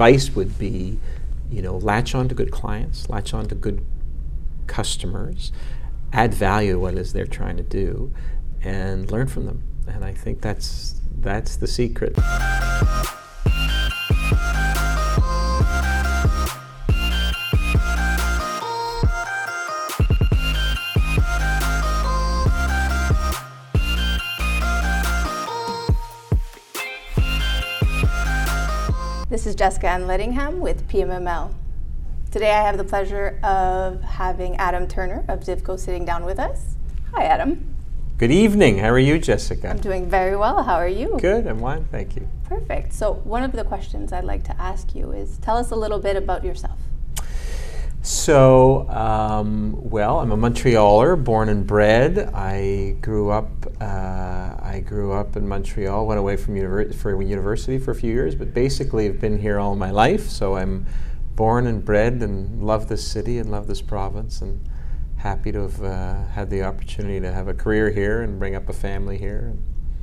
advice would be, you know, latch on to good clients, latch on to good customers, add value to what is they're trying to do, and learn from them. And I think that's that's the secret. Is Jessica Ann Lettingham with PMML. Today I have the pleasure of having Adam Turner of Divco sitting down with us. Hi, Adam. Good evening. How are you, Jessica? I'm doing very well. How are you? Good. I'm fine. Thank you. Perfect. So, one of the questions I'd like to ask you is tell us a little bit about yourself. So, um, well, I'm a Montrealer, born and bred. I grew up. Uh, I grew up in Montreal. Went away from univer- for university for a few years, but basically, I've been here all my life. So, I'm born and bred, and love this city and love this province, and happy to have uh, had the opportunity to have a career here and bring up a family here.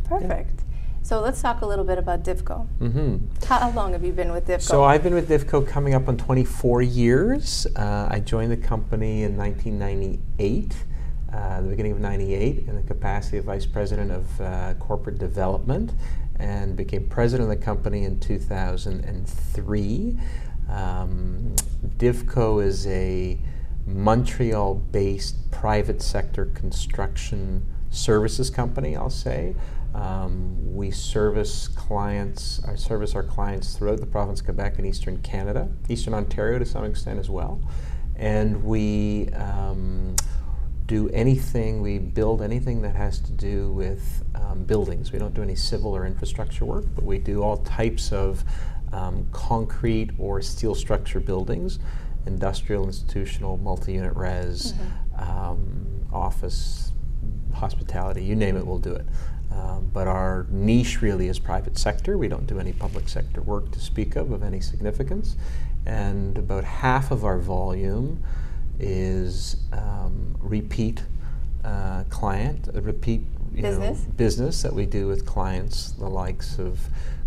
Perfect. So let's talk a little bit about Divco. Mm-hmm. How long have you been with Divco? So I've been with Divco coming up on 24 years. Uh, I joined the company in 1998, uh, the beginning of 98, in the capacity of Vice President of uh, Corporate Development, and became President of the company in 2003. Um, Divco is a Montreal-based private sector construction services company, I'll say. Um, we service clients, I service our clients throughout the province of Quebec and Eastern Canada, Eastern Ontario to some extent as well. And we um, do anything, we build anything that has to do with um, buildings. We don't do any civil or infrastructure work, but we do all types of um, concrete or steel structure buildings, industrial, institutional, multi unit res, mm-hmm. office, hospitality, you name it, we'll do it. Um, but our niche really is private sector. We don't do any public sector work to speak of of any significance. And about half of our volume is um, repeat uh, client, a repeat business. Know, business that we do with clients, the likes of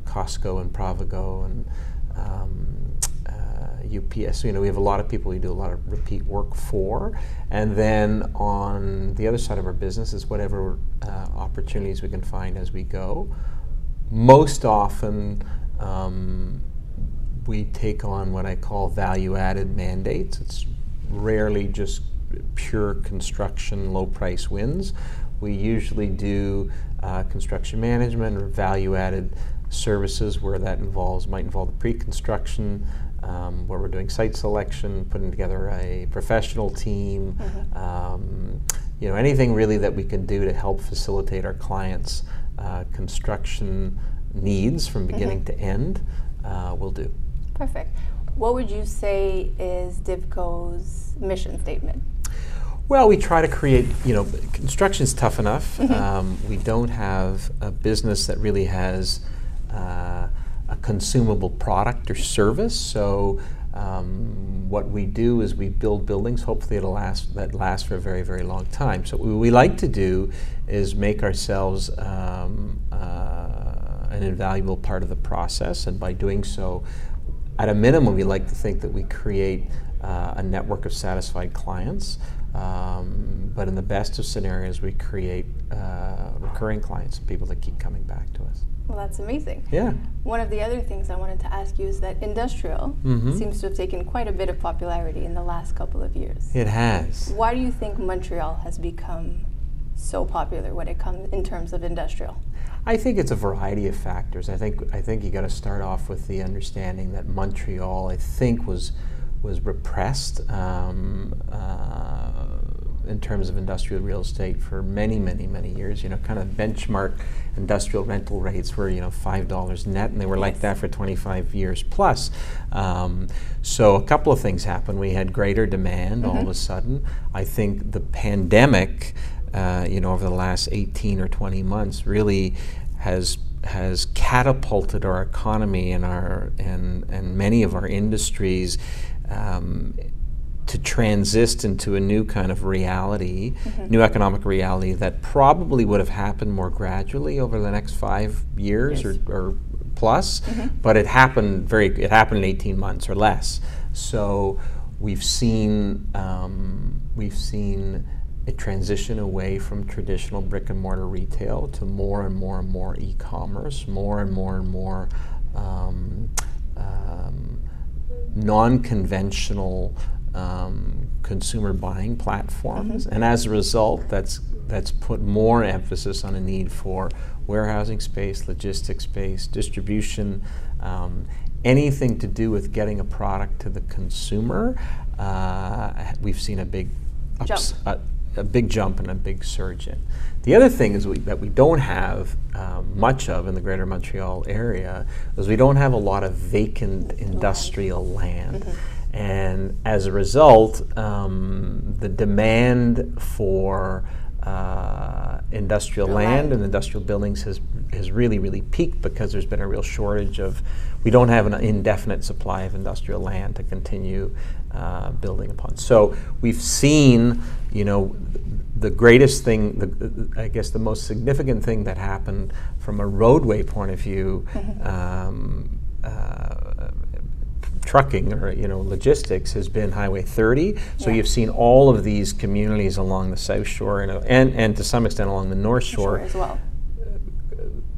Costco and Provigo and um, UPS. You know, we have a lot of people we do a lot of repeat work for, and then on the other side of our business is whatever uh, opportunities we can find as we go. Most often, um, we take on what I call value-added mandates. It's rarely just pure construction, low-price wins. We usually do uh, construction management or value-added services where that involves might involve the pre-construction um, where we're doing site selection, putting together a professional team, mm-hmm. um, you know, anything really that we can do to help facilitate our clients' uh, construction needs from mm-hmm. beginning mm-hmm. to end, uh, we'll do. Perfect. What would you say is Divco's mission statement? Well, we try to create, you know, construction's tough enough. Mm-hmm. Um, we don't have a business that really has uh, a consumable product or service. So um, what we do is we build buildings. Hopefully, it'll last that last for a very very long time. So what we like to do is make ourselves um, uh, an invaluable part of the process, and by doing so, at a minimum, we like to think that we create uh, a network of satisfied clients. Um, but in the best of scenarios, we create uh, recurring clients, people that keep coming back to us. Well, that's amazing. Yeah. One of the other things I wanted to ask you is that industrial mm-hmm. seems to have taken quite a bit of popularity in the last couple of years. It has. Why do you think Montreal has become so popular when it comes in terms of industrial? I think it's a variety of factors. I think I think you got to start off with the understanding that Montreal, I think, was was repressed. Um, uh, in terms of industrial real estate for many, many, many years. You know, kind of benchmark industrial rental rates were you know five dollars net, and they were yes. like that for 25 years plus. Um, so a couple of things happened. We had greater demand mm-hmm. all of a sudden. I think the pandemic, uh, you know, over the last 18 or 20 months, really has has catapulted our economy and our and and many of our industries um, to transist into a new kind of reality, mm-hmm. new economic reality that probably would have happened more gradually over the next five years yes. or, or, plus, but it happened very. It happened in 18 months or less. So we've seen um, we've seen a transition away from traditional brick and mortar retail to more and more and more e-commerce, more and more and more um, um, non-conventional um, consumer buying platforms, and as a result, that's that's put more emphasis on a need for warehousing space, logistics space, distribution, um, anything to do with getting a product to the consumer. Uh, we've seen a big ups, Jump. a, a big jump and a big surge in. The other thing is we, that we don't have um, much of in the Greater Montreal area is we don't have a lot of vacant industrial land. And as a result, um, the demand for uh, industrial land land. and industrial buildings has has really really peaked because there's been a real shortage of we don't have an indefinite supply of industrial land to continue uh, building upon. So we've seen, you know, the greatest thing, the, I guess the most significant thing that happened from a roadway point of view. Um, uh, trucking or you know logistics has been Highway 30. So Yeah. you've seen all of these communities along the South Shore and, and and to some extent along the North Shore Sure, as well.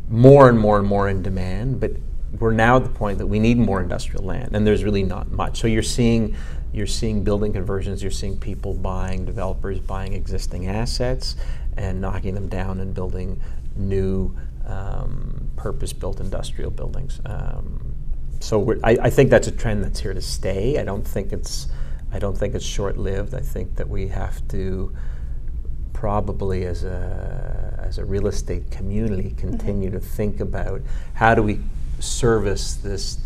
more and more and more in demand, but we're now at the point that we need more industrial land, and there's really not much. So you're seeing you're seeing building conversions, you're seeing people buying, developers buying existing assets and knocking them down and building new um, purpose-built industrial buildings. Um, so we're, I, I think that's a trend that's here to stay. I don't think it's I don't think it's short-lived. I think that we have to probably as a as a real estate community continue to think about how do we service this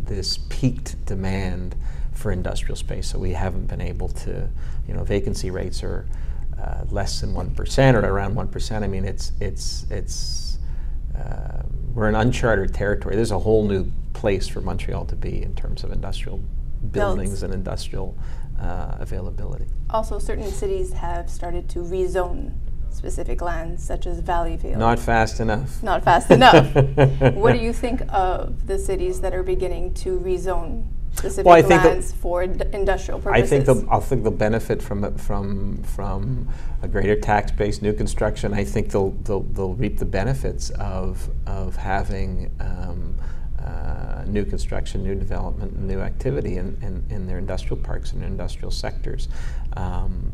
this peaked demand for industrial space so we haven't been able to you know vacancy rates are uh, less than one percent or around one percent I mean it's it's it's uh, we're in uncharted territory there's a whole new place for Montreal to be in terms of industrial buildings and industrial uh, availability Also, certain cities have started to rezone specific lands, such as Valleyfield. Not fast enough. Not fast enough. what do you think of the cities that are beginning to rezone specific Well, I think lands for ind- industrial I purposes? think they'll, I think they'll benefit from it- from from a greater tax base, new construction. I think they'll they'll, they'll reap the benefits of of having um, uh, new construction, new development, and new activity in, in, in their industrial parks and industrial sectors. Um,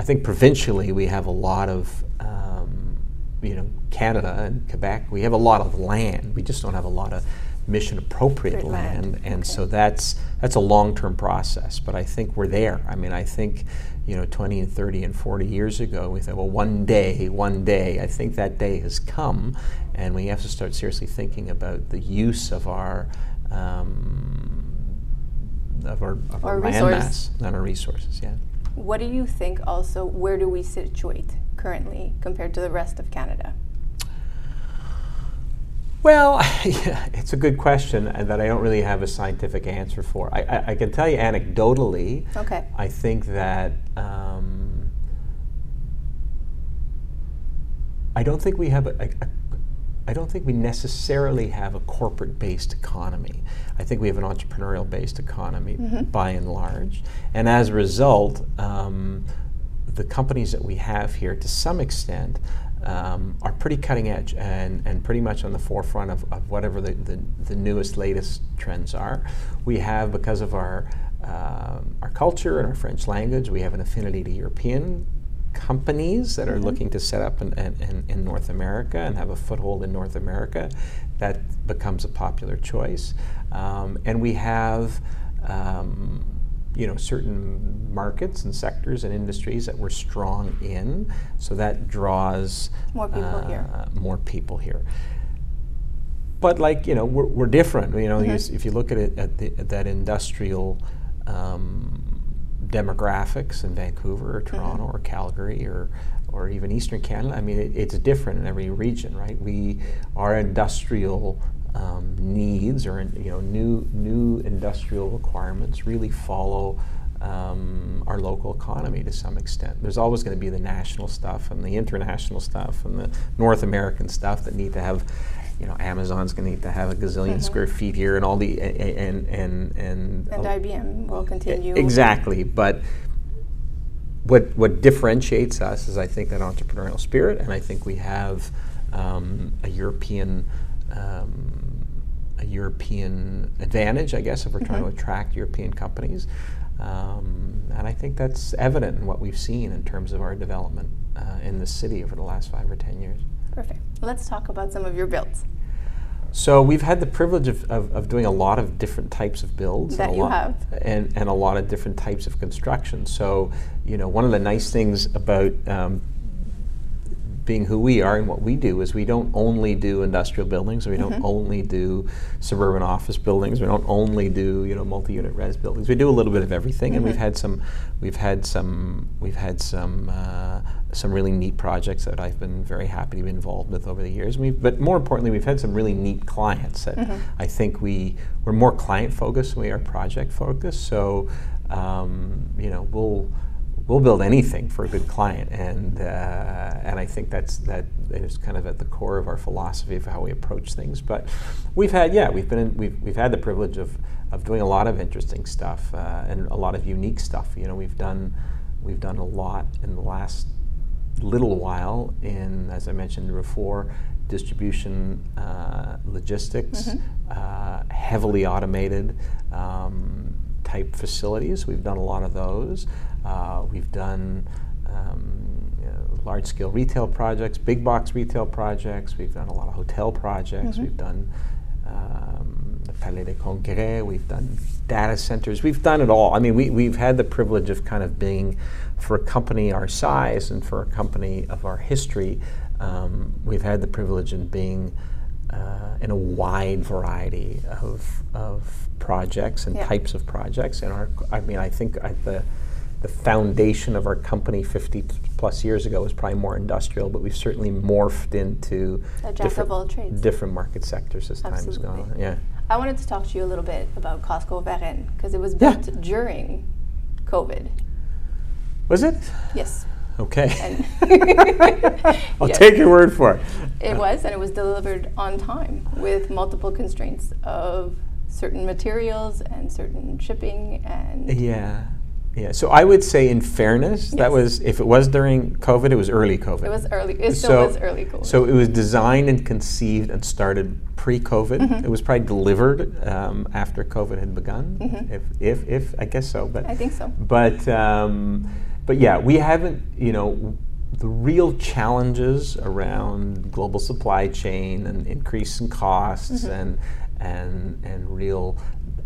I think provincially we have a lot of, um, you know, Canada and Quebec, we have a lot of land. We just don't have a lot of mission appropriate land. land. And Okay. so that's, that's a long term process. But I think we're there. I mean, I think, you know, 20 and 30 and 40 years ago, we thought, well, one day, one day. I think that day has come. And we have to start seriously thinking about the use of our. Um, of our, of Our our land mass and our resources, yeah. What do you think also, where do we situate currently compared to the rest of Canada? Well, yeah, it's a good question uh, that I don't really have a scientific answer for. I, I, I can tell you anecdotally, Okay. I think that um, I don't think we have a, a, a I don't think we necessarily have a corporate-based economy. I think we have an entrepreneurial-based economy by and large, and as a result, um, the companies that we have here, to some extent, um, are pretty cutting edge and, and pretty much on the forefront of, of whatever the, the, the newest, latest trends are. We have, because of our um, our culture and our French language, we have an affinity to European companies that are looking to set up in, in, in- in North America and have a foothold in North America. That becomes a popular choice. Um, and we have um, you know certain markets and sectors and industries that we're strong in, so that draws More people here. uh, more people here. But like you know, we're, we're different. You know, you s- if you look at it at, the, at that industrial um, demographics in Vancouver or Toronto or Calgary or or even Eastern Canada, I mean, it, it's different in every region, right? We our industrial um, needs or you know new new industrial requirements really follow um, our local economy to some extent. There's always going to be the national stuff and the international stuff and the North American stuff that need to have you know, Amazon's going to need to have a gazillion square feet here, and all the and and and, And IBM will continue. Exactly, but what what differentiates us is I think that entrepreneurial spirit, and I think we have um, a European um, a European advantage, I guess, if we're trying to attract European companies. Um, and I think that's evident in what we've seen in terms of our development uh, in the city over the last five or ten years. Perfect. Let's talk about some of your builds. So we've had the privilege of, of, of doing a lot of different types of builds. That and a you lot, have. And, and a lot of different types of construction. So, you know, one of the nice things about um, being who we are and what we do is we don't only do industrial buildings, we don't Mm-hmm. only do suburban office buildings, we don't only do you know multi-unit res buildings. We do a little bit of everything, and we've had some, we've had some, we've had some, uh, some really neat projects that I've been very happy to be involved with over the years. We've, but more importantly, we've had some really neat clients that I think we we're more client focused than we are project focused. So um, you know we'll we'll build anything for a good client, and uh, and I think that's that is kind of at the core of our philosophy of how we approach things. But we've had yeah we've been in, we've we've had the privilege of of doing a lot of interesting stuff uh, and a lot of unique stuff. You know we've done we've done a lot in the last little while in as I mentioned before distribution uh, logistics uh, heavily automated um, type facilities. We've done a lot of those. Uh, we've done um, know, large scale retail projects, big box retail projects. We've done a lot of hotel projects. We've done um, the Palais des Congrès. We've done data centers. We've done it all. I mean, we, we've had the privilege of kind of being, for a company our size and for a company of our history, um, we've had the privilege in being uh, in a wide variety of, of projects and Yeah. types of projects. And our, I mean, I think I, the the foundation of our company 50 plus years ago was probably more industrial, but we've certainly morphed into A jack of different, different market sectors as time has gone on. Yeah. I wanted to talk to you a little bit about Costco Varennes because it was Yeah. built during COVID. Was it? Yes, Okay. I'll Yes. take your word for it. it was, and it was delivered on time with multiple constraints of certain materials and certain shipping and Yeah. Yeah. So I would say, in fairness, that was if it was during COVID, it was early COVID. it was early. It still So- was early COVID. So it was designed and conceived and started pre-COVID. Mm-hmm. It was probably delivered um, after COVID had begun. If, if, if I guess so, but Mm-hmm. I think so. But um, but yeah, we haven't. You know, the real challenges around global supply chain and increase in costs Mm-hmm. and and and real.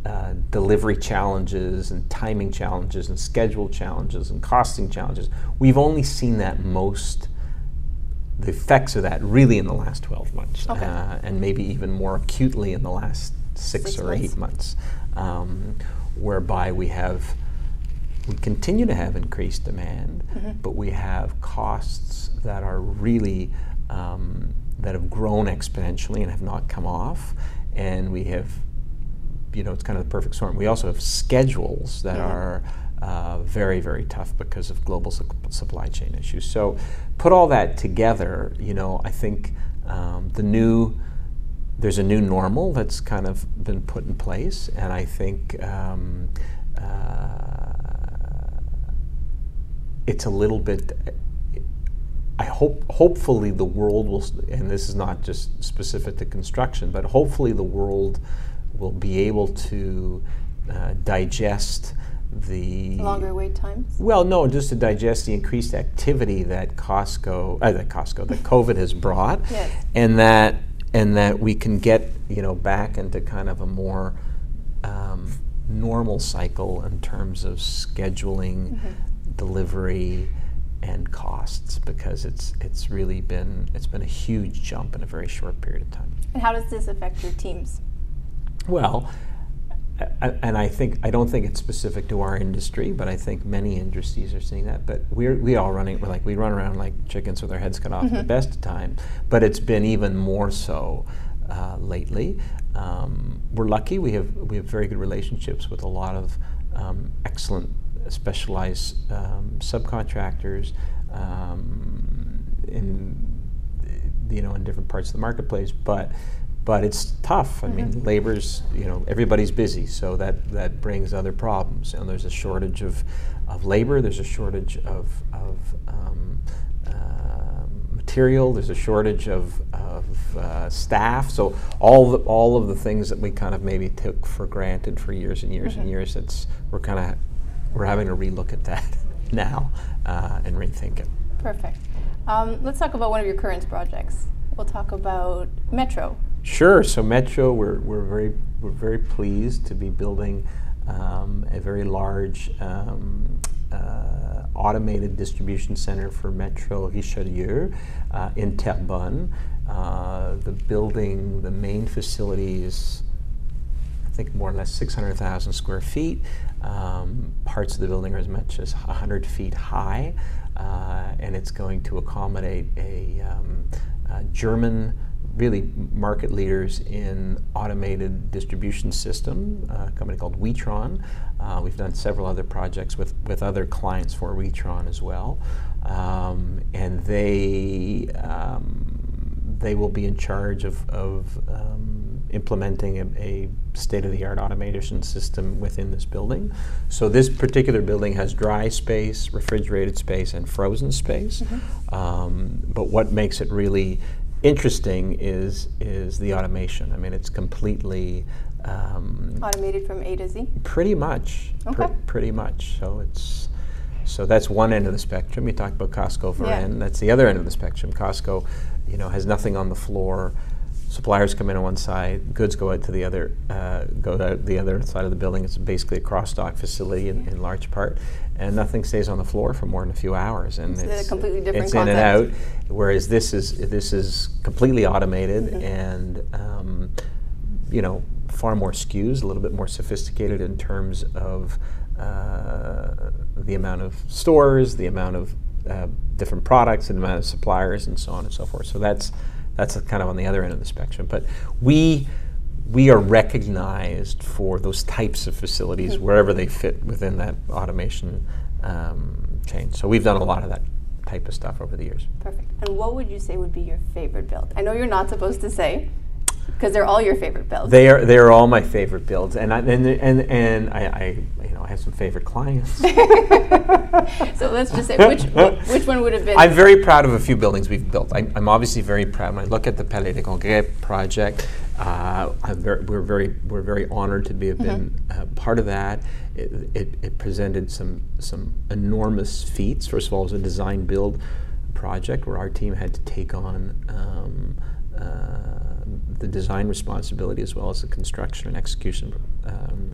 Uh, delivery challenges and timing challenges and schedule challenges and costing challenges. We've only seen that most the effects of that really in the last 12 months, Okay. uh, and maybe even more acutely in the last six, Six or months. eight months, um, whereby we have we continue to have increased demand, Mm-hmm. but we have costs that are really um, that have grown exponentially and have not come off, and we have you know, it's kind of the perfect storm. We also have schedules that Mhm. are uh, very, very tough because of global su- supply chain issues. So, put all that together, you know, I think um, the new there's a new normal that's kind of been put in place, and I think um, uh, it's a little bit. I hope, hopefully, the world will, and this is not just specific to construction, but hopefully, the world will be able to uh, digest the Longer wait times. well, no, just to digest the increased activity that Costco, uh, that Costco, that COVID has brought, Yes. and that and that we can get you know back into kind of a more um, normal cycle in terms of scheduling, Mm-hmm. delivery, and costs because it's it's really been it's been a huge jump in a very short period of time. And how does this affect your teams? Well, and I think I don't think it's specific to our industry, but I think many industries are seeing that. But we're we all running like we run around like chickens with our heads cut off at the best of times. But it's been even more so uh, lately. Um, we're lucky. We have we have very good relationships with a lot of um, excellent specialized um, subcontractors. Um, in you know in different parts of the marketplace, but but it's tough. I mean, labor's you know everybody's busy, so that that brings other problems. And there's a shortage of, of labor. There's a shortage of of um, uh, material. There's a shortage of, of uh, staff. So all the, all of the things that we kind of maybe took for granted for years and years and years, it's we're kind of we're having to relook at that now uh, and rethink it. Perfect. Um, let's talk about one of your current projects. We'll talk about Metro. Sure. So Metro, we're, we're very we're very pleased to be building um, a very large um, uh, automated distribution center for Metro Richelieu uh, in Terrebonne. Uh, the building, the main facility is, I think, more or less 600,000 square feet. Um, parts of the building are as much as 100 feet high, uh, and it's going to accommodate a, um, a German really market leaders in automated distribution system, a company called Witron. Uh, we've done several other projects with, with other clients for Witron as well. Um, and they, um, they will be in charge of, of um, implementing a, a state-of-the-art automation system within this building. So this particular building has dry space, refrigerated space, and frozen space. Mm-hmm. but what makes it really interesting is is the automation. I mean, it's completely um, automated from A to Z. Pretty much. Okay. Pr- pretty much. So it's so that's one end of the spectrum. You talk about Costco for yeah. end. That's the other end of the spectrum. Costco, you know, has nothing on the floor. Suppliers come in on one side, goods go out to the other, uh, go out the other side of the building. It's basically a cross dock facility in, in large part, and nothing stays on the floor for more than a few hours. And it's, it's a completely different It's concept. in and out. Whereas this is this is completely automated mm-hmm. and um, you know far more SKUs, a little bit more sophisticated in terms of uh, the amount of stores, the amount of uh, different products, and the amount of suppliers, and so on and so forth. So that's that's kind of on the other end of the spectrum. But we we are recognized for those types of facilities mm-hmm. wherever they fit within that automation um, chain. So we've done a lot of that type of stuff over the years. Perfect. And what would you say would be your favorite build? I know you're not supposed to say because they're all your favorite builds. They are. They are all my favorite builds, and I, and and and I, I you know I have some favorite clients. so let's just say which which one would have been. I'm very proud of a few buildings we've built. I'm, I'm obviously very proud. When I look at the Palais des Congrès project, uh, very, we're very we're very honored to be have been mm-hmm. uh, part of that. It, it, it, presented some some enormous feats. First of all, it was a design build project where our team had to take on. Um, the design responsibility as well as the construction and execution um,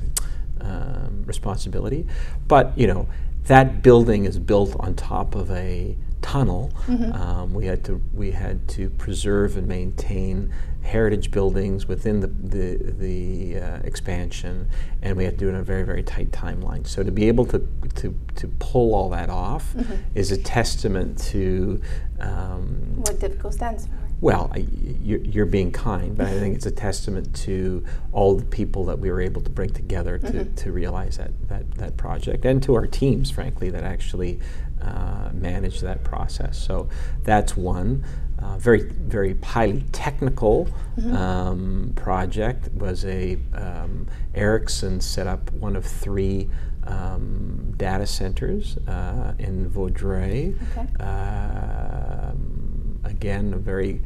um, responsibility. But you know, that building is built on top of a tunnel. Mm-hmm. Um, we had to we had to preserve and maintain heritage buildings within the the, the uh, expansion, and we had to do it in a very very tight timeline. So to be able to to, to pull all that off mm-hmm. is a testament to um, what DIVCO stands for. Well, I, you're, you're, being kind, but I think it's a testament to all the people that we were able to bring together to, mm-hmm. to realize that, that that project, and to our teams, frankly, that actually uh, manage that process. So that's one. Uh, very very highly technical mm-hmm. um, project was a um, Ericsson set up one of three um, data centers uh, in Vaudreuil. Okay. Um, again, a very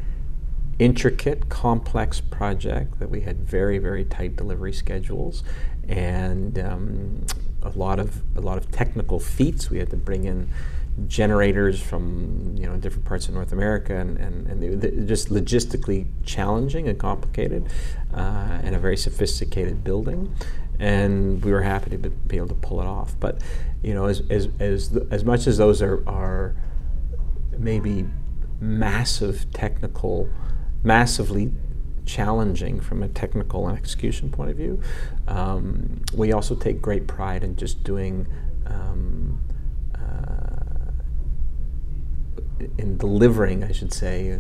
intricate, complex project that we had very very tight delivery schedules, and um, a lot of a lot of technical feats. We had to bring in generators from you know different parts of North America, and, and, and they, just logistically challenging and complicated, uh, and a very sophisticated building. And we were happy to be able to pull it off. But you know, as as as, as much as those are are maybe massive technical, massively challenging from a technical and execution point of view. Um, we also take great pride in just doing um, uh, in delivering, I should say.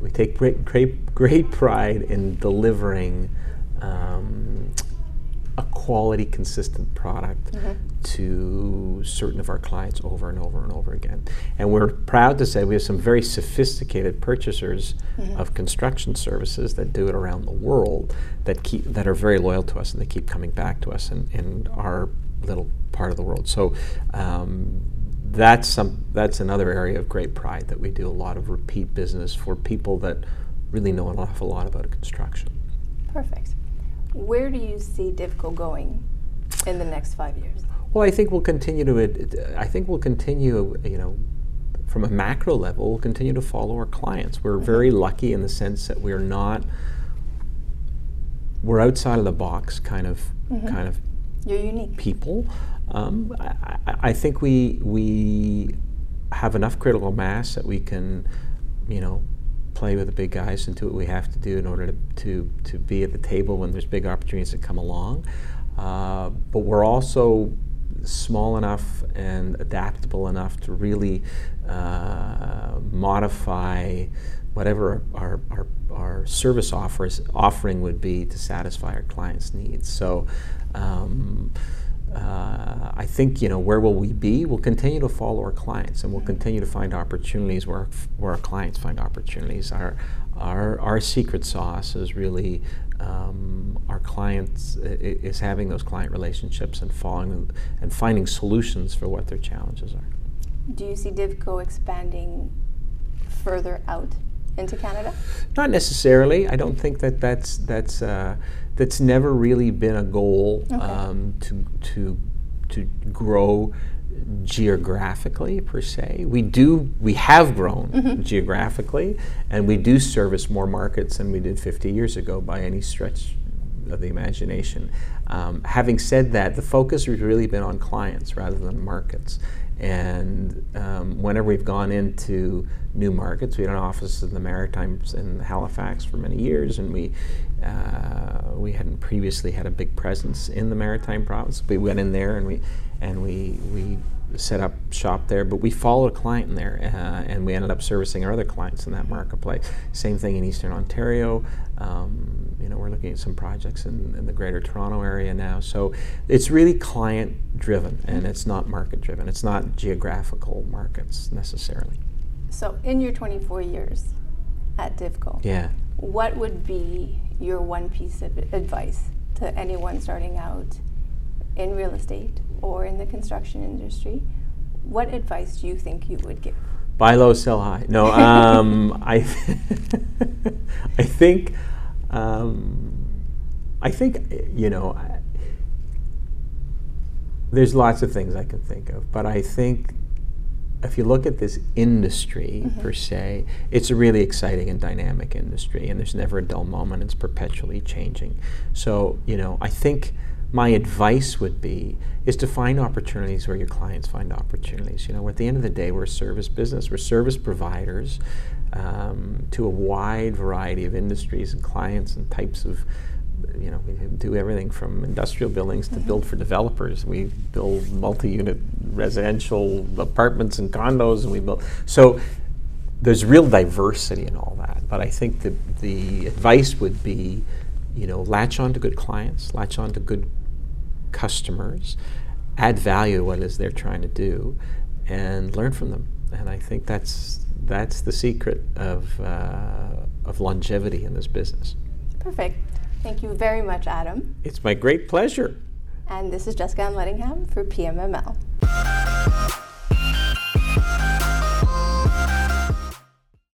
We take great, great, great pride in delivering um, quality, consistent product to certain of our clients over and over and over again. And we're proud to say we have some very sophisticated purchasers of construction services that do it around the world that keep that are very loyal to us and they keep coming back to us in, in our little part of the world. So. Um, that's some that's another area of great pride that we do a lot of repeat business for people that really know an awful lot about construction. Perfect. Where do you see Divco going in the next five years? Well, I think we'll continue to. it- I think we'll continue. You know, from a macro level, we'll continue to follow our clients. We're very lucky in the sense that we're not. We're outside of the box, kind of, kind of You're unique. people. Um, I, I- I think we we have enough critical mass that we can, you know, play with the big guys and do what we have to do in order to to, to be at the table when there's big opportunities that come along. Uh, but we're also small enough and adaptable enough to really uh, modify whatever our, our, our service offers offering would be to satisfy our clients' needs. So. Um, uh, I think you know where will we be? We'll continue to follow our clients, and we'll continue to find opportunities where where our clients find opportunities. Our our our secret sauce is really um, our clients is having those client relationships and following and finding solutions for what their challenges are. Do you see Divco expanding further out into Canada? Not necessarily. I don't think that that's that's uh, that's never really been a goal Okay. um, to to to grow geographically per se. We do we have grown geographically, and we do service more markets than we did 50 years ago by any stretch of the imagination. Um, having said that, the focus has really been on clients rather than markets. And um, whenever we've gone into new markets, we had an office in the Maritimes in Halifax for many years, and we uh, we hadn't previously had a big presence in the Maritime province. We went in there and we and we we set up shop there, but we followed a client in there, uh, and we ended up servicing our other clients in that marketplace. Same thing in Eastern Ontario. Um, you know, we're looking at some projects in, in the Greater Toronto area now. So it's really client driven, and it's not market driven. It's not geographical markets necessarily. So, in your 24 years at Divco, Yeah. what would be your one piece of advice to anyone starting out in real estate or in the construction industry? What advice do you think you would give? Buy low, sell high. No, um, I, I think, um, I think, you know, I, there's lots of things I can think of, but I think if you look at this industry per se, it's a really exciting and dynamic industry, and there's never a dull moment. It's perpetually changing. So, you know, I think my advice would be is to find opportunities where your clients find opportunities. You know, at the end of the day, we're a service business. We're service providers um, to a wide variety of industries and clients and types of you know, we do everything from industrial buildings to build for developers. We build multi-unit residential apartments and condos, and we build. So there's real diversity in all that. But I think the the advice would be, you know, latch on to good clients, latch on to good customers, add value to what is they're trying to do, and learn from them. And I think that's that's the secret of uh, of longevity in this business. Perfect. Thank you very much, Adam. It's my great pleasure. And this is Jessica Ann Lettingham for PMML.